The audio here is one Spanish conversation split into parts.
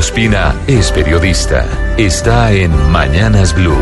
Ospina es periodista. Está en Mañanas Blue.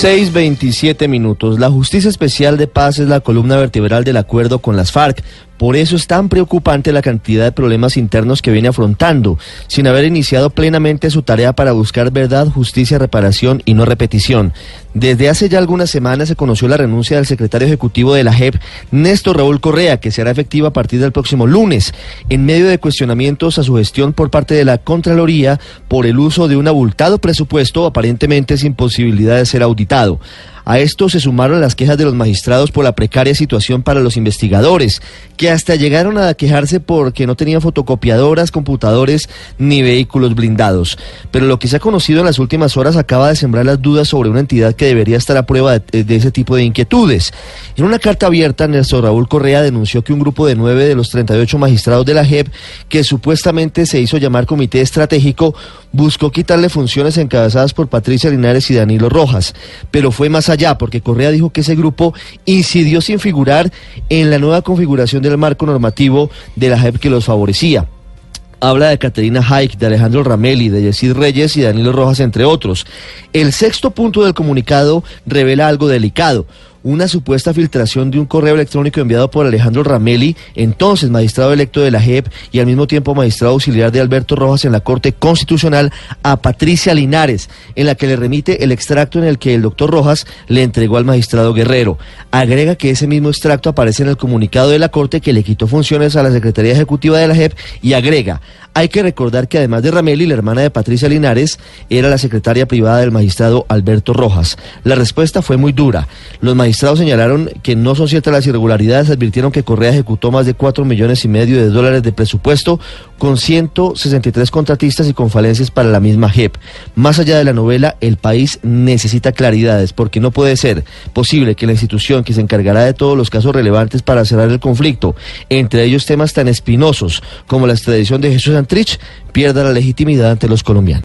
6.27 minutos. La Justicia Especial de Paz es la columna vertebral del acuerdo con las FARC. Por eso es tan preocupante la cantidad de problemas internos que viene afrontando, sin haber iniciado plenamente su tarea para buscar verdad, justicia, reparación y no repetición. Desde hace ya algunas semanas se conoció la renuncia del secretario ejecutivo de la JEP, Néstor Raúl Correa, que será efectiva a partir del próximo lunes, en medio de cuestionamientos a su gestión por parte de la Contraloría por el uso de un abultado presupuesto aparentemente sin posibilidad de ser auditado. A esto se sumaron las quejas de los magistrados por la precaria situación para los investigadores, que hasta llegaron a quejarse porque no tenían fotocopiadoras, computadores ni vehículos blindados. Pero lo que se ha conocido en las últimas horas acaba de sembrar las dudas sobre una entidad que debería estar a prueba de, ese tipo de inquietudes. En una carta abierta, Néstor Raúl Correa denunció que un grupo de nueve de los 38 magistrados de la JEP, que supuestamente se hizo llamar Comité Estratégico, buscó quitarle funciones encabezadas por Patricia Linares y Danilo Rojas, pero fue más allá, porque Correa dijo que ese grupo incidió sin figurar en la nueva configuración del marco normativo de la JEP que los favorecía habla de Caterina Haik, de Alejandro Ramelli, de Yesid Reyes y Danilo Rojas, entre otros. El sexto punto del comunicado revela algo delicado una supuesta filtración de un correo electrónico enviado por Alejandro Ramelli, entonces magistrado electo de la JEP y al mismo tiempo magistrado auxiliar de Alberto Rojas en la Corte Constitucional, a Patricia Linares, en la que le remite el extracto en el que el doctor Rojas le entregó al magistrado Guerrero. Agrega que ese mismo extracto aparece en el comunicado de la Corte que le quitó funciones a la Secretaría Ejecutiva de la JEP y agrega, hay que recordar que además de Ramelli, la hermana de Patricia Linares era la secretaria privada del magistrado Alberto Rojas. La respuesta fue muy dura. Los magistrados señalaron que no son ciertas las irregularidades, advirtieron que Correa ejecutó más de cuatro millones y medio de dólares de presupuesto con 163 contratistas y con falencias para la misma JEP. Más allá de la novela, el país necesita claridades porque no puede ser posible que la institución que se encargará de todos los casos relevantes para cerrar el conflicto, entre ellos temas tan espinosos como la extradición de Jesús Trich pierda la legitimidad ante los colombianos.